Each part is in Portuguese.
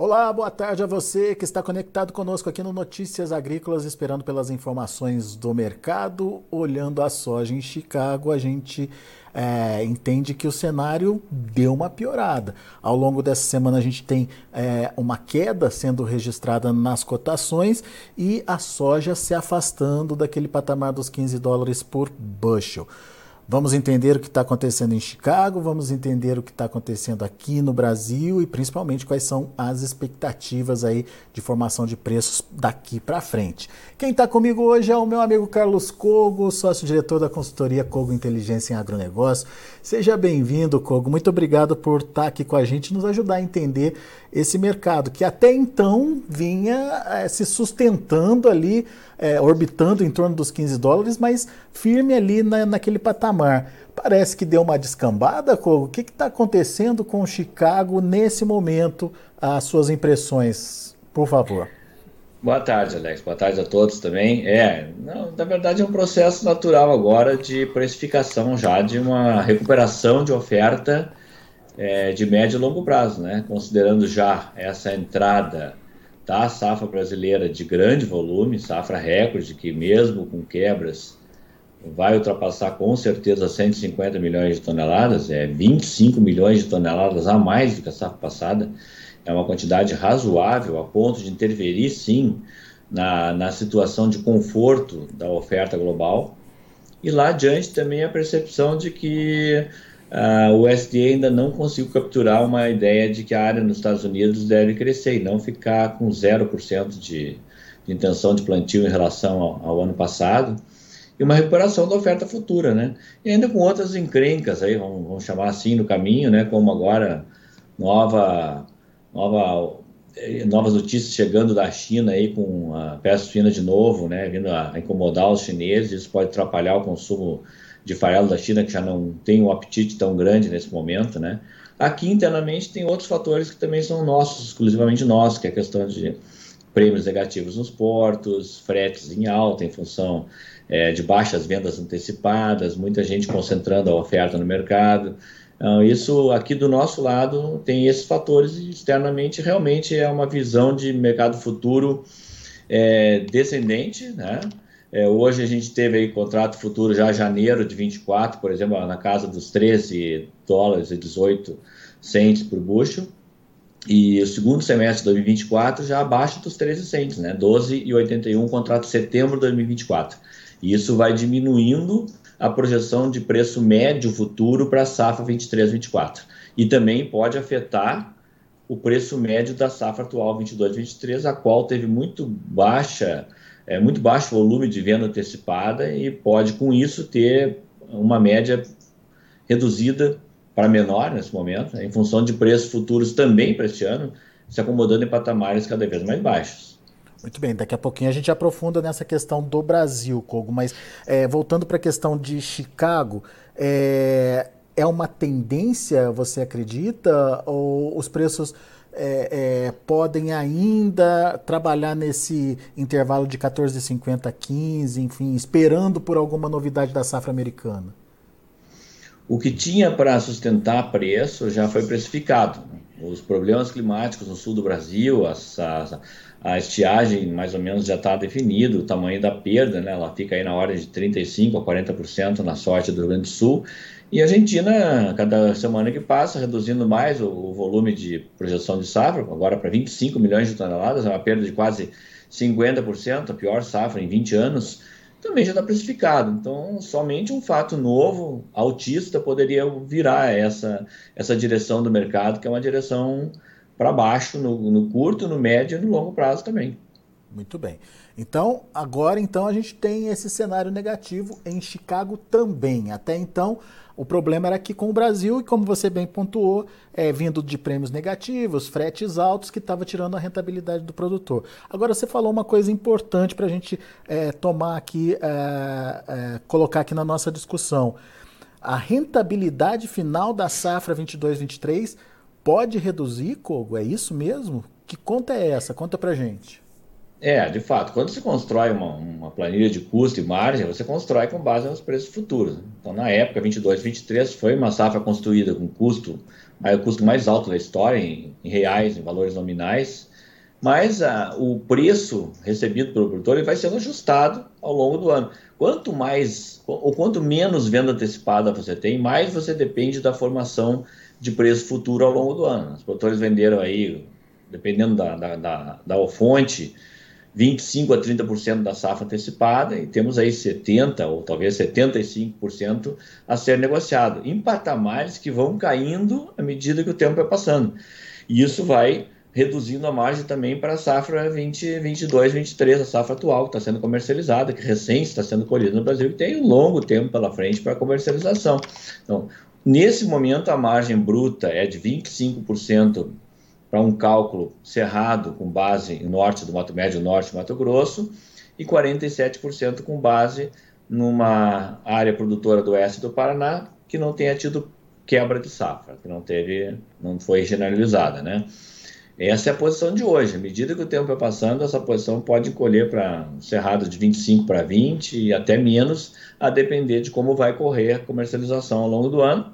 Olá, boa tarde a você que está conectado conosco aqui no Notícias Agrícolas, esperando pelas informações do mercado. Olhando a soja em Chicago, a gente é, entende que o cenário deu uma piorada. Ao longo dessa semana, a gente tem é, uma queda sendo registrada nas cotações e a soja se afastando daquele patamar dos 15 dólares por bushel. Vamos entender o que está acontecendo em Chicago, vamos entender o que está acontecendo aqui no Brasil e principalmente quais são as expectativas aí de formação de preços daqui para frente. Quem está comigo hoje é o meu amigo Carlos Cogo, sócio-diretor da consultoria Cogo Inteligência em Agronegócio. Seja bem-vindo, Cogo. Muito obrigado por estar tá aqui com a gente e nos ajudar a entender esse mercado que até então vinha é, se sustentando ali é, orbitando em torno dos 15 dólares, mas firme ali na, naquele patamar. Parece que deu uma descambada, Kogo. O que está acontecendo com Chicago nesse momento? As suas impressões, por favor. Boa tarde, Alex. Boa tarde a todos também. É, não, na verdade é um processo natural agora de precificação já de uma recuperação de oferta é, de médio e longo prazo, né? Considerando já essa entrada da safra brasileira de grande volume, safra recorde, que mesmo com quebras vai ultrapassar com certeza 150 milhões de toneladas, é 25 milhões de toneladas a mais do que a safra passada, é uma quantidade razoável a ponto de interferir sim na, na situação de conforto da oferta global. E lá adiante também a percepção de que uh, o USDA ainda não conseguiu capturar uma ideia de que a área nos Estados Unidos deve crescer e não ficar com 0% de, de intenção de plantio em relação ao, ao, ano passado, e uma recuperação da oferta futura, né? E ainda com outras encrencas aí, vamos, vamos chamar assim, no caminho, né? Como agora nova, nova eh, novas notícias chegando da China aí com a peça fina de novo, né, vindo a incomodar os chineses, isso pode atrapalhar o consumo de farelo da China, que já não tem um apetite tão grande nesse momento, né? Aqui internamente tem outros fatores que também são nossos, exclusivamente nossos, que é a questão de prêmios negativos nos portos, fretes em alta em função é, de baixas vendas antecipadas, muita gente concentrando a oferta no mercado. Então, isso aqui do nosso lado tem esses fatores e externamente realmente é uma visão de mercado futuro é, descendente, né? É, hoje a gente teve aí contrato futuro já janeiro de 24, por exemplo, na casa dos 13 dólares e 18 centes por bushel. E o segundo semestre de 2024 já abaixo dos 13 centes, né? 12,81 contrato setembro de 2024. E isso vai diminuindo a projeção de preço médio futuro para a safra 23-24. E também pode afetar o preço médio da safra atual 22-23, a qual teve muito baixa é, muito baixo volume de venda antecipada e pode, com isso, ter uma média reduzida para menor nesse momento, em função de preços futuros também para este ano, se acomodando em patamares cada vez mais baixos. Muito bem, daqui a pouquinho a gente aprofunda nessa questão do Brasil, Kogo, mas é, voltando para a questão de Chicago, é, é uma tendência, você acredita, ou os preços é, é, podem ainda trabalhar nesse intervalo de 14,50 a 15, enfim, esperando por alguma novidade da safra americana? O que tinha para sustentar preço já foi precificado. Os problemas climáticos no sul do Brasil, as, as, a estiagem mais ou menos já está definido, o tamanho da perda, né? ela fica aí na ordem de 35% a 40% na sorte do Rio Grande do Sul. E a Argentina, cada semana que passa, reduzindo mais o, o volume de projeção de safra, agora para 25 milhões de toneladas, é uma perda de quase 50%, a pior safra em 20 anos, também já está precificado. Então, somente um fato novo, autista, poderia virar essa, essa direção do mercado, que é uma direção para baixo no, no curto, no médio e no longo prazo também. Muito bem. Então, agora então a gente tem esse cenário negativo em Chicago também. Até então, o problema era aqui com o Brasil, e como você bem pontuou, é, vindo de prêmios negativos, fretes altos, que estava tirando a rentabilidade do produtor. Agora, você falou uma coisa importante para a gente é, tomar aqui, é, é, colocar aqui na nossa discussão. A rentabilidade final da safra 22-23 pode reduzir, Kogo? É isso mesmo? Que conta é essa? Conta para gente. É, de fato, quando se constrói uma, uma, planilha de custo e margem, você constrói com base nos preços futuros. Então, na época, 22, 23, foi uma safra construída com custo, o custo mais alto da história, em, em reais, em valores nominais, mas a, o preço recebido pelo produtor ele vai sendo ajustado ao longo do ano. Quanto mais, ou quanto menos venda antecipada você tem, mais você depende da formação de preço futuro ao longo do ano. Os produtores venderam aí, dependendo da, da, da, da fonte, 25% a 30% da safra antecipada e temos aí 70% ou talvez 75% a ser negociado, em patamares que vão caindo à medida que o tempo vai passando. E isso vai reduzindo a margem também para a safra 2022, 23, a safra atual que está sendo comercializada, que recém está sendo colhida no Brasil, e tem um longo tempo pela frente para comercialização. Então, nesse momento, a margem bruta é de 25% para um cálculo cerrado com base em norte do Mato Médio, norte do Mato Grosso, e 47% com base numa área produtora do oeste do Paraná que não tenha tido quebra de safra, que não teve, não foi generalizada, né? Essa é a posição de hoje. À medida que o tempo vai passando, essa posição pode encolher para um cerrado de 25 para 20 e até menos, a depender de como vai correr a comercialização ao longo do ano.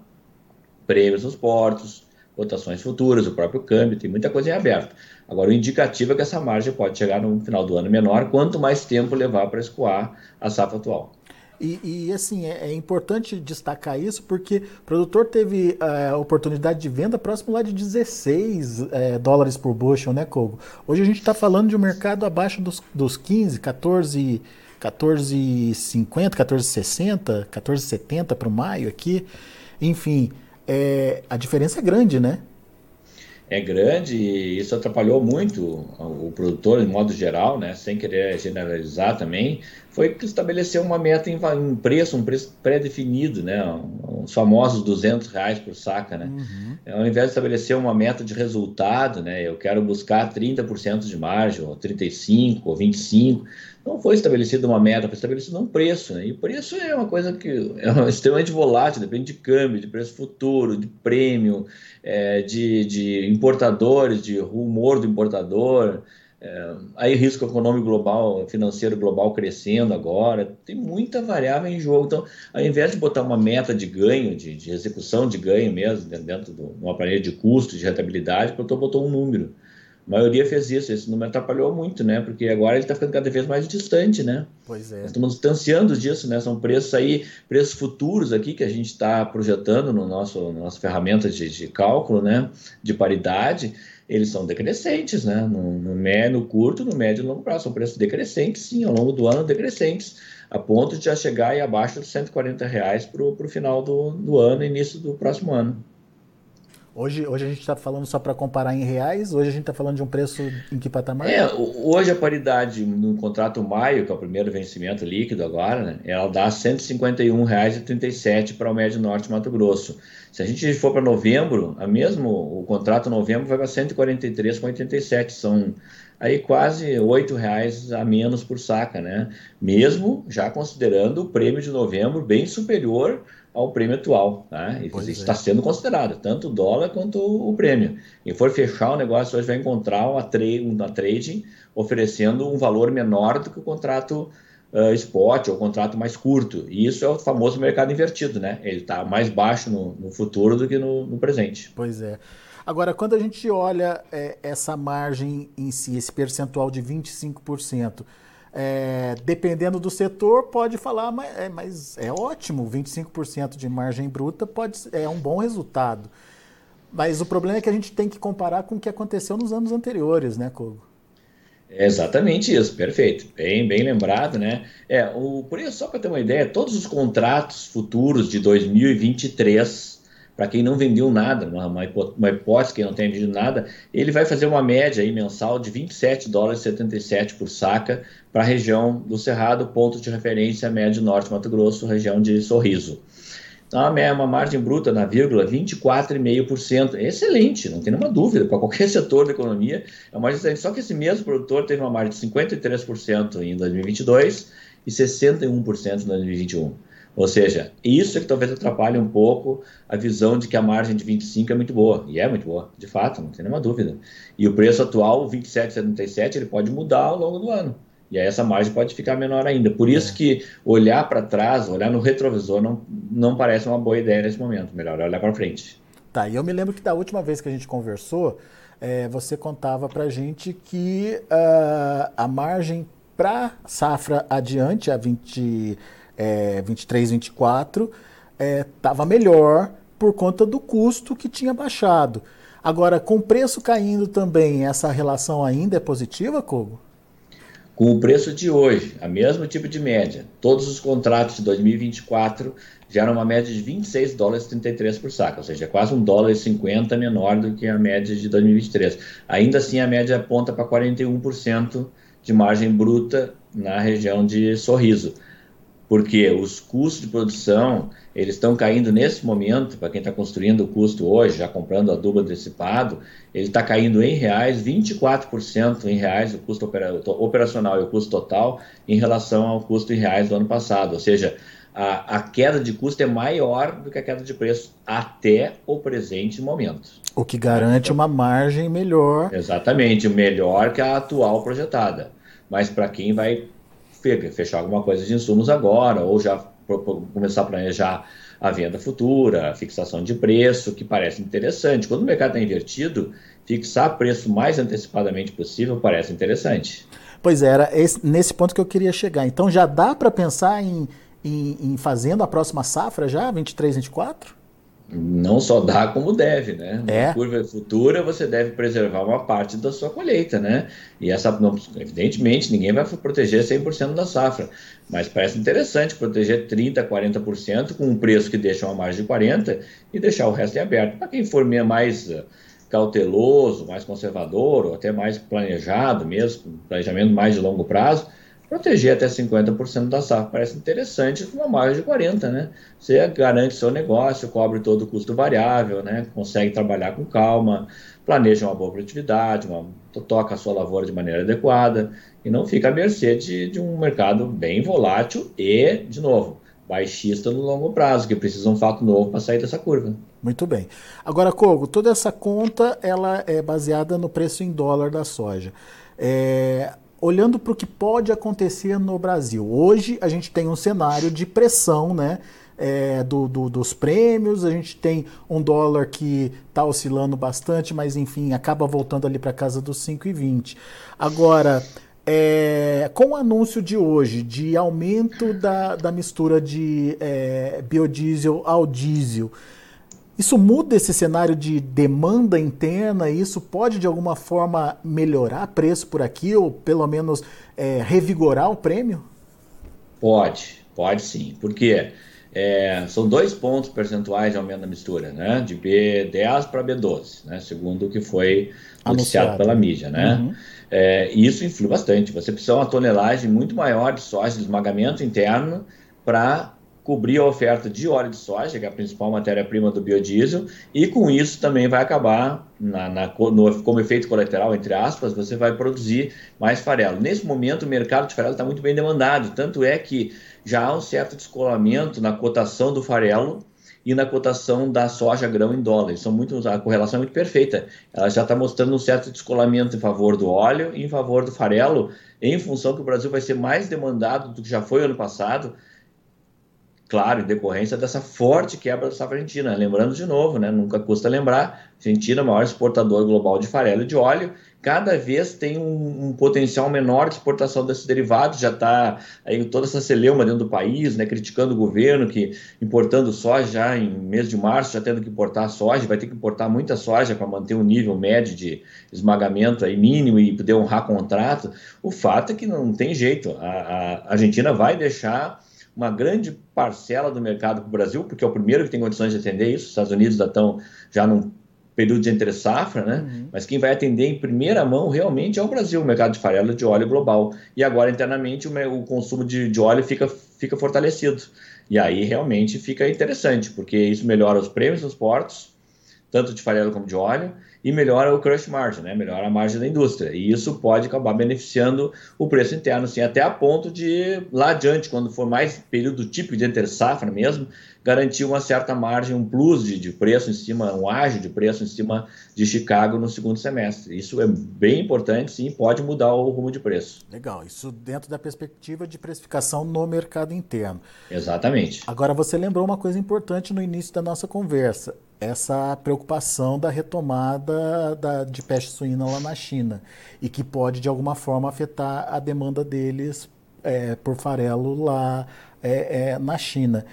Prêmios nos portos, cotações futuras, o próprio câmbio, tem muita coisa em aberto. Agora, o indicativo é que essa margem pode chegar no final do ano menor, quanto mais tempo levar para escoar a safra atual. E, e assim, é, é, importante destacar isso porque o produtor teve a é, oportunidade de venda próximo lá de 16 é, dólares por bushel, né, Kogo? Hoje a gente está falando de um mercado abaixo dos, dos 15, 14, 14,50, 14,60, 14,70 para o maio aqui. Enfim, é, a diferença é grande, né? É grande e isso atrapalhou muito o produtor, de modo geral, né? sem querer generalizar também, foi que estabeleceu uma meta em, um preço, um preço pré-definido, né? os famosos 200 reais por saca. Né? Uhum. Ao invés de estabelecer uma meta de resultado, né? eu quero buscar 30% de margem, ou 35%, ou 25%, não foi estabelecida uma meta, foi estabelecido um preço. Né? E o preço é uma coisa que é extremamente volátil, depende de câmbio, de preço futuro, de prêmio, é, de, de importadores, de rumor do importador. É, aí risco econômico global, financeiro global crescendo agora, tem muita variável em jogo. Então, ao invés de botar uma meta de ganho, de, de execução de ganho mesmo, dentro de uma planilha de custo, de rentabilidade, o produtor botou um número. A maioria fez isso, esse número atrapalhou muito, né? Porque agora ele está ficando cada vez mais distante, né? Pois é. Nós estamos distanciando disso, né? São preços aí, preços futuros aqui que a gente está projetando no nosso na nossa ferramenta de, de, cálculo, né? De paridade, eles são decrescentes, né? No, no, no curto, no médio e no longo prazo. São preços decrescentes, sim, ao longo do ano, decrescentes, a ponto de já chegar aí abaixo dos 140 reais para o final do, do ano, início do próximo ano. Hoje, hoje a gente está falando só para comparar em reais, hoje a gente está falando de um preço em que patamar? É, hoje a paridade no contrato maio, que é o primeiro vencimento líquido agora, né, ela dá R$ 151,37 para o Médio Norte Mato Grosso. Se a gente for para novembro, a mesmo, o contrato novembro vai para R$ 143,87, são aí quase R$ reais a menos por saca, né? Mesmo já considerando o prêmio de novembro bem superior ao prêmio atual. Tá? Isso é. está sendo considerado, tanto o dólar quanto o prêmio. E for fechar o negócio, hoje vai encontrar uma, tra uma trading oferecendo um valor menor do que o contrato uh, spot ou contrato mais curto. E isso é o famoso mercado invertido, né? Ele está mais baixo no, no, futuro do que no, no, presente. Pois é. Agora, quando a gente olha é, essa margem em si, esse percentual de 25%, é, dependendo do setor, pode falar, mas é, mas é ótimo, 25% de margem bruta pode, é um bom resultado. Mas o problema é que a gente tem que comparar com o que aconteceu nos anos anteriores, né, Kogo? É exatamente isso, perfeito. Bem, bem lembrado, né? É, o, por isso, só para ter uma ideia, todos os contratos futuros de 2023, para quem não vendeu nada, uma, uma hipótese que não tem vendido nada, ele vai fazer uma média aí mensal de 27 dólares 77 por saca para a região do Cerrado, ponto de referência médio norte Mato Grosso, região de Sorriso. Então, é uma margem bruta na vírgula 24,5%. Excelente, não tem nenhuma dúvida. Para qualquer setor da economia, é uma excelente. Só que esse mesmo produtor teve uma margem de 53% em 2022 e 61% em 2021. Ou seja, isso é que talvez atrapalhe um pouco a visão de que a margem de 25 é muito boa. E é muito boa, de fato, não tem nenhuma dúvida. E o preço atual, 27,77, ele pode mudar ao longo do ano. E aí essa margem pode ficar menor ainda. Por isso que olhar para trás, olhar no retrovisor, não, não parece uma boa ideia nesse momento. Melhor olhar para frente. Tá, e eu me lembro que da última vez que a gente conversou, é, você contava para gente que uh, a margem para safra adiante, a 20, é, 23, 24, estava é, melhor por conta do custo que tinha baixado. Agora, com o preço caindo também, essa relação ainda é positiva, Kogo? Com o preço de hoje, a mesmo tipo de média, todos os contratos de 2024 geram uma média de 26 dólares e 33 por saco, ou seja, quase um dólar e 50 menor do que a média de 2023. Ainda assim, a média aponta para 41% de margem bruta na região de Sorriso porque os custos de produção eles estão caindo nesse momento, para quem está construindo o custo hoje, já comprando adubo antecipado, ele está caindo em reais, 24% em reais o custo operacional e o custo total em relação ao custo em reais do ano passado, ou seja, a, a queda de custo é maior do que a queda de preço até o presente momento. O que garante uma margem melhor. Exatamente, melhor que a atual projetada. Mas para quem vai fechar alguma coisa de insumos agora, ou já começar a planejar a venda futura, a fixação de preço, que parece interessante. Quando o mercado está invertido, fixar preço mais antecipadamente possível parece interessante. Pois é, era esse, nesse ponto que eu queria chegar. Então já dá para pensar em, em, em, fazendo a próxima safra já, 23, 24? Não só dá como deve, né? É. Na curva futura você deve preservar uma parte da sua colheita, né? E essa, não, evidentemente, ninguém vai proteger 100% da safra, mas parece interessante proteger 30%, 40% com um preço que deixa uma margem de 40% e deixar o resto em aberto. Para quem for mais uh, cauteloso, mais conservador ou até mais planejado mesmo, planejamento mais de longo prazo, proteger até 50% da safra. Parece interessante uma margem de 40%, né? Você garante seu negócio, cobre todo o custo variável, né? Consegue trabalhar com calma, planeja uma boa produtividade, uma, toca a sua lavoura de maneira adequada e não fica à mercê de, de um mercado bem volátil e, de novo, baixista no longo prazo, que precisa um fato novo para sair dessa curva. Muito bem. Agora, Kogo, toda essa conta ela é baseada no preço em dólar da soja. É, olhando para o que pode acontecer no Brasil. Hoje a gente tem um cenário de pressão, né? É, do, do, dos prêmios, a gente tem um dólar que está oscilando bastante, mas enfim, acaba voltando ali para casa dos 5,20. Agora, é, com o anúncio de hoje de aumento da, da mistura de é, biodiesel ao diesel, isso muda esse cenário de demanda interna? Isso pode de alguma forma melhorar preço por aqui ou pelo menos é, revigorar o prêmio? Pode, pode sim. Porque é, são dois pontos percentuais de aumento da mistura, né? De B10 para B12, né? Segundo o que foi anunciado pela mídia, né? Uhum. É, isso influi bastante. Você precisa de uma tonelagem muito maior de soja de esmagamento interno para cobrir a oferta de óleo de soja, que é a principal matéria-prima do biodiesel, e com isso também vai acabar, na, na, no, como efeito colateral, entre aspas, você vai produzir mais farelo. Nesse momento, o mercado de farelo está muito bem demandado, tanto é que já há um certo descolamento na cotação do farelo e na cotação da soja grão em dólares. São muito, a correlação é muito perfeita. Ela já está mostrando um certo descolamento em favor do óleo e em favor do farelo, em função que o Brasil vai ser mais demandado do que já foi ano passado claro, em decorrência dessa forte quebra da safra argentina. Lembrando de novo, né, nunca custa lembrar, Argentina é o maior exportador global de farelo e de óleo, cada vez tem um, um potencial menor de exportação desses derivados, já está aí toda essa celeuma dentro do país, né, criticando o governo que importando soja já em mês de março, já tendo que importar soja, vai ter que importar muita soja para manter um nível médio de esmagamento aí mínimo e poder honrar contrato. O fato é que não tem jeito, a, a Argentina vai deixar uma grande parcela do mercado para o Brasil, porque é o primeiro que tem condições de atender isso. Os Estados Unidos já estão já num período de entre safra, né? Uhum. Mas quem vai atender em primeira mão realmente é o Brasil, o mercado de farelo de óleo global. E agora, internamente, o, o consumo de, de óleo fica, fica fortalecido. E aí realmente fica interessante, porque isso melhora os prêmios dos portos, tanto de farelo como de óleo, e melhora o crush margin, né? melhora a margem da indústria. E isso pode acabar beneficiando o preço interno, sim, até a ponto de, lá adiante, quando for mais período típico de entre safra mesmo, garantir uma certa margem, um plus de, de preço em cima, um ágio de preço em cima de Chicago no segundo semestre. Isso é bem importante, sim, pode mudar o rumo de preço. Legal, isso dentro da perspectiva de precificação no mercado interno. Exatamente. Agora, você lembrou uma coisa importante no início da nossa conversa essa preocupação da retomada da, de peste suína lá na China e que pode de alguma forma afetar a demanda deles é, por farelo lá é, é, na China.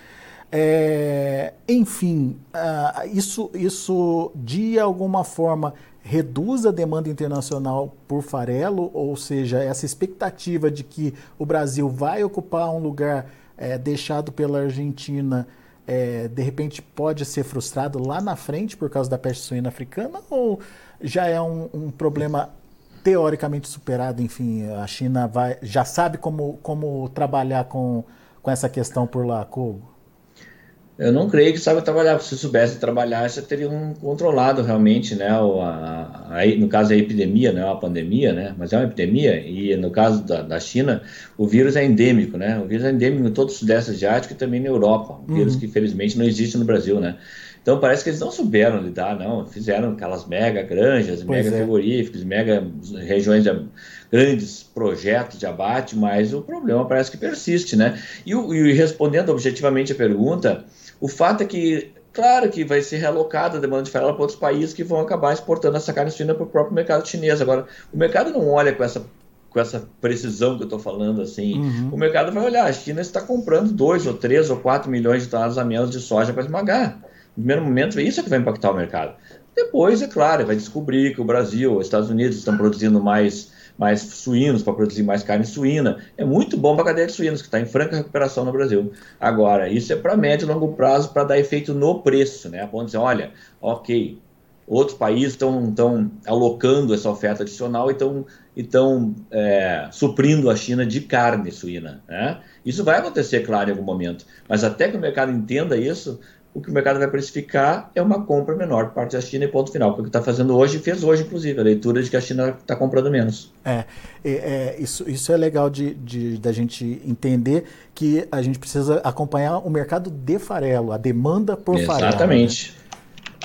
É, enfim, uh, isso, isso de alguma forma reduz a demanda internacional por farelo, ou seja, essa expectativa de que o Brasil vai ocupar um lugar é, deixado pela Argentina é, de repente pode ser frustrado lá na frente por causa da peste suína africana ou já é um, um problema teoricamente superado? Enfim, a China vai, já sabe como, como trabalhar com, com essa questão por lá, Kogo? Eu não creio que sabe trabalhar. Se soubesse trabalhar, já teriam controlado realmente, né? A, a, no caso a epidemia, não é uma pandemia, né? Mas é uma epidemia. E no caso da, da China, o vírus é endêmico, né? O vírus é endêmico em todo o Sudeste Asiático e também na Europa. Um vírus uhum. que infelizmente não existe no Brasil, né? Então parece que eles não souberam lidar, não. Fizeram aquelas mega granjas, pois mega é. frigoríficos, mega regiões de grandes projetos de abate, mas o problema parece que persiste, né? E, e respondendo objetivamente a pergunta, o fato é que, claro que vai ser realocada a demanda de farelo para outros países que vão acabar exportando essa carne suína para o próprio mercado chinês. Agora, o mercado não olha com essa com essa precisão que eu estou falando assim, uhum. o mercado vai olhar, a China está comprando 2 ou 3 ou 4 milhões de toneladas a menos de soja para esmagar. No primeiro momento, isso é que vai impactar o mercado. Depois, é claro, vai descobrir que o Brasil, os Estados Unidos estão produzindo mais mais suínos, para produzir mais carne suína. É muito bom para a cadeia de suínos, que está em franca recuperação no Brasil. Agora, isso é para médio e longo prazo, para dar efeito no preço, né? A ponto de dizer, olha, ok, outros países estão alocando essa oferta adicional e estão é, suprindo a China de carne suína. Né? Isso vai acontecer, claro, em algum momento. Mas até que o mercado entenda isso, o que o mercado vai precificar é uma compra menor por parte da China e ponto final. Que o que está fazendo hoje, fez hoje, inclusive, a leitura de que a China está comprando menos. É, é, isso, isso é legal de, de, da gente entender que a gente precisa acompanhar o mercado de farelo, a demanda por Exatamente. farelo. Exatamente. Né?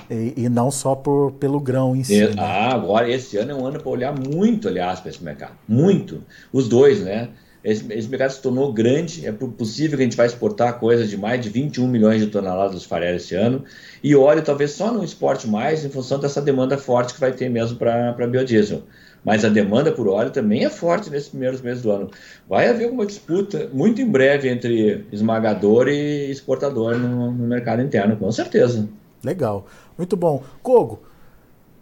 E, e, não só por, pelo grão em si. Né? Ah, agora esse ano é um ano para olhar muito, aliás, para esse mercado. Muito. Os dois, né? Esse, mercado se tornou grande, é possível que a gente vai exportar coisa de mais de 21 milhões de toneladas de farelo esse ano, e óleo talvez só não exporte mais em função dessa demanda forte que vai ter mesmo para biodiesel. Mas a demanda por óleo também é forte nesses primeiros meses do ano. Vai haver uma disputa muito em breve entre esmagador e exportador no, no mercado interno, com certeza. Legal, muito bom. Kogo,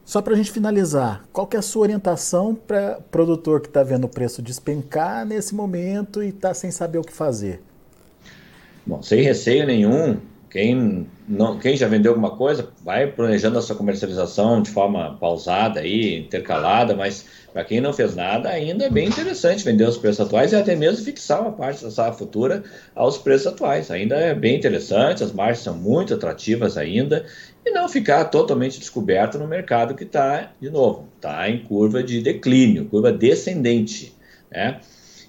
só para a gente finalizar, qual que é a sua orientação para produtor que está vendo o preço despencar nesse momento e está sem saber o que fazer? Bom, sem receio nenhum, quem, não, quem já vendeu alguma coisa, vai planejando a sua comercialização de forma pausada aí, intercalada, mas para quem não fez nada, ainda é bem interessante vender os preços atuais e até mesmo fixar uma parte da safra futura aos preços atuais. Ainda é bem interessante, as margens são muito atrativas ainda e não ficar totalmente descoberto no mercado que está, de novo, está em curva de declínio, curva descendente. Né?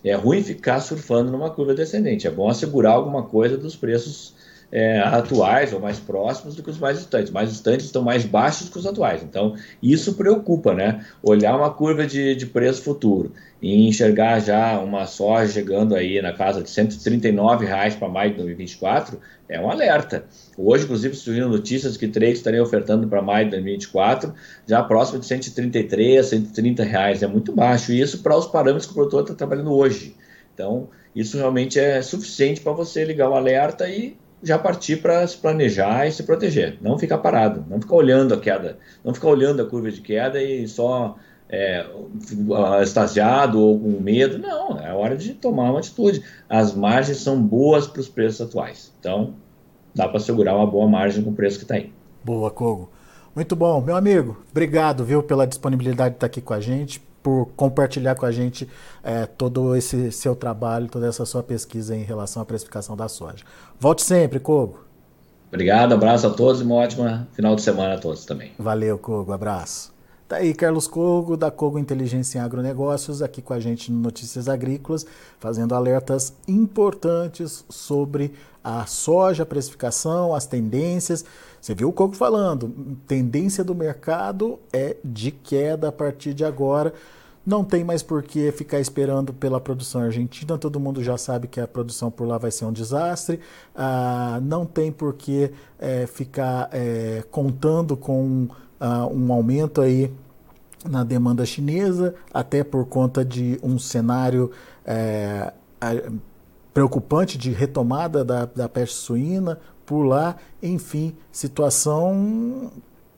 É ruim ficar surfando numa curva descendente, é bom assegurar alguma coisa dos preços é, atuais ou mais próximos do que os mais distantes. Mais distantes estão mais baixos que os atuais. Então, isso preocupa, né? Olhar uma curva de, de preço futuro e enxergar já uma soja chegando aí na casa de 139 reais para maio de 2024 é um alerta. Hoje, inclusive, surgiram notícias que três estariam ofertando para maio de 2024 já próximo de 133, 130 reais. É muito baixo. E isso para os parâmetros que o produtor está trabalhando hoje. Então, isso realmente é suficiente para você ligar o alerta e já partir para se planejar e se proteger. Não ficar parado, não ficar olhando a queda, não ficar olhando a curva de queda e só é, extasiado ou com medo. Não, é hora de tomar uma atitude. As margens são boas para os preços atuais. Então, dá para segurar uma boa margem com o preço que está aí. Boa, Kogo. Muito bom. Meu amigo, obrigado, viu, pela disponibilidade de estar aqui com a gente, por compartilhar com a gente é, todo esse seu trabalho, toda essa sua pesquisa em relação à precificação da soja. Volte sempre, Kogo. Obrigado, abraço a todos e uma ótima final de semana a todos também. Valeu, Kogo, abraço. Tá aí Carlos Cogo, da Cogo Inteligência em Agronegócios, aqui com a gente no Notícias Agrícolas, fazendo alertas importantes sobre a soja, a precificação, as tendências. Você viu o Cogo falando, tendência do mercado é de queda a partir de agora. Não tem mais por que ficar esperando pela produção argentina, todo mundo já sabe que a produção por lá vai ser um desastre. Ah, não tem por que é, ficar é, contando com uh, um aumento aí na demanda chinesa, até por conta de um cenário é, preocupante de retomada da, da peste suína lá, enfim, situação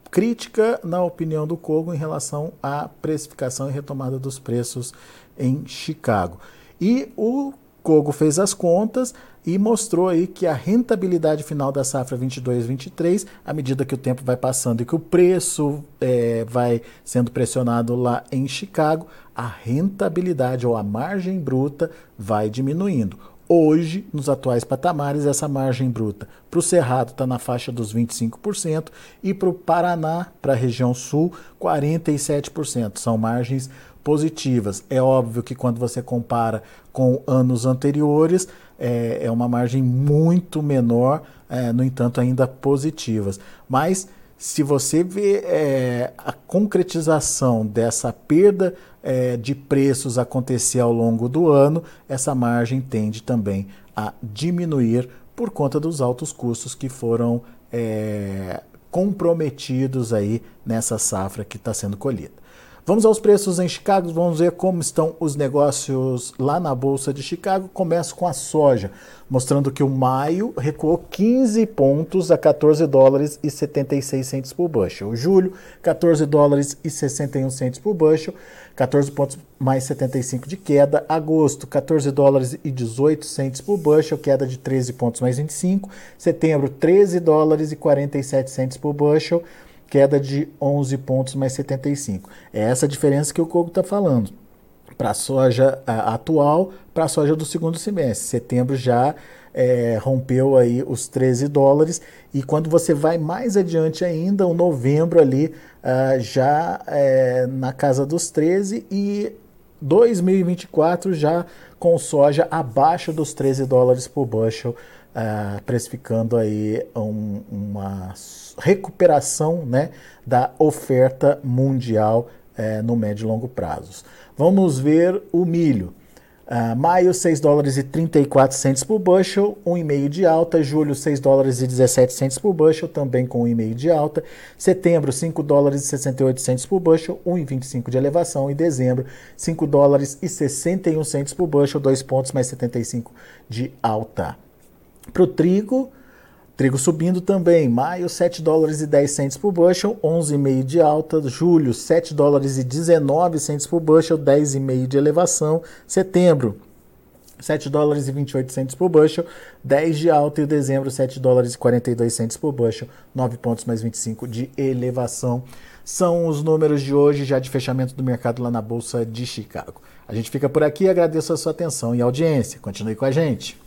crítica, na opinião do Kogo, em relação à precificação e retomada dos preços em Chicago. E o Kogo fez as contas e mostrou aí que a rentabilidade final da safra 22-23, à medida que o tempo vai passando e que o preço é, vai sendo pressionado lá em Chicago, a rentabilidade ou a margem bruta vai diminuindo. Hoje, nos atuais patamares, essa margem bruta para o Cerrado está na faixa dos 25% e para o Paraná, para a região sul, 47%. São margens positivas. É óbvio que quando você compara com anos anteriores, é, é uma margem muito menor, é, no entanto, ainda positivas. Mas se você vê é, a concretização dessa perda é, de preços acontecer ao longo do ano, essa margem tende também a diminuir por conta dos altos custos que foram é, comprometidos aí nessa safra que está sendo colhida. Vamos aos preços em Chicago, vamos ver como estão os negócios lá na Bolsa de Chicago. Começo com a soja, mostrando que o maio recuou 15 pontos a 14 dólares e 76 centos por bushel. O julho, 14 dólares e 61 centos por bushel, 14 pontos mais 75 de queda. Agosto, 14 dólares e 18 centos por bushel, queda de 13 pontos mais 25. Setembro, 13 dólares e 47 centos por bushel queda de 11 pontos mais 75. É essa diferença que o Coco está falando. Para a soja atual, para a soja do segundo semestre. Setembro já é, rompeu aí os 13 dólares e quando você vai mais adiante ainda, o novembro ali uh, já é, na casa dos 13 e 2024 já com soja abaixo dos 13 dólares por bushel, uh, precificando aí um, uma recuperação né, da oferta mundial é, no médio e longo prazos. Vamos ver o milho. Uh, maio, 6 dólares e 34 centos por bushel, 1,5 de alta. Julho, 6 dólares e 17 centos por bushel, também com 1,5 de alta. Setembro, 5 dólares e 68 centos por bushel, 1,25 de elevação. E dezembro, 5 dólares e 61 centos por bushel, 2 pontos mais 75 de alta. Para o trigo, Trigo subindo também, maio 7 dólares e 10 centes por bushel, 11,5 de alta, julho 7 dólares e 19 centes por bushel, 10,5 de elevação, setembro 7 dólares e 28 centes por bushel, 10 de alta e dezembro 7 dólares e 42 centes por bushel, 9 pontos mais 25 de elevação. São os números de hoje já de fechamento do mercado lá na Bolsa de Chicago. A gente fica por aqui, agradeço a sua atenção e audiência. Continue com a gente.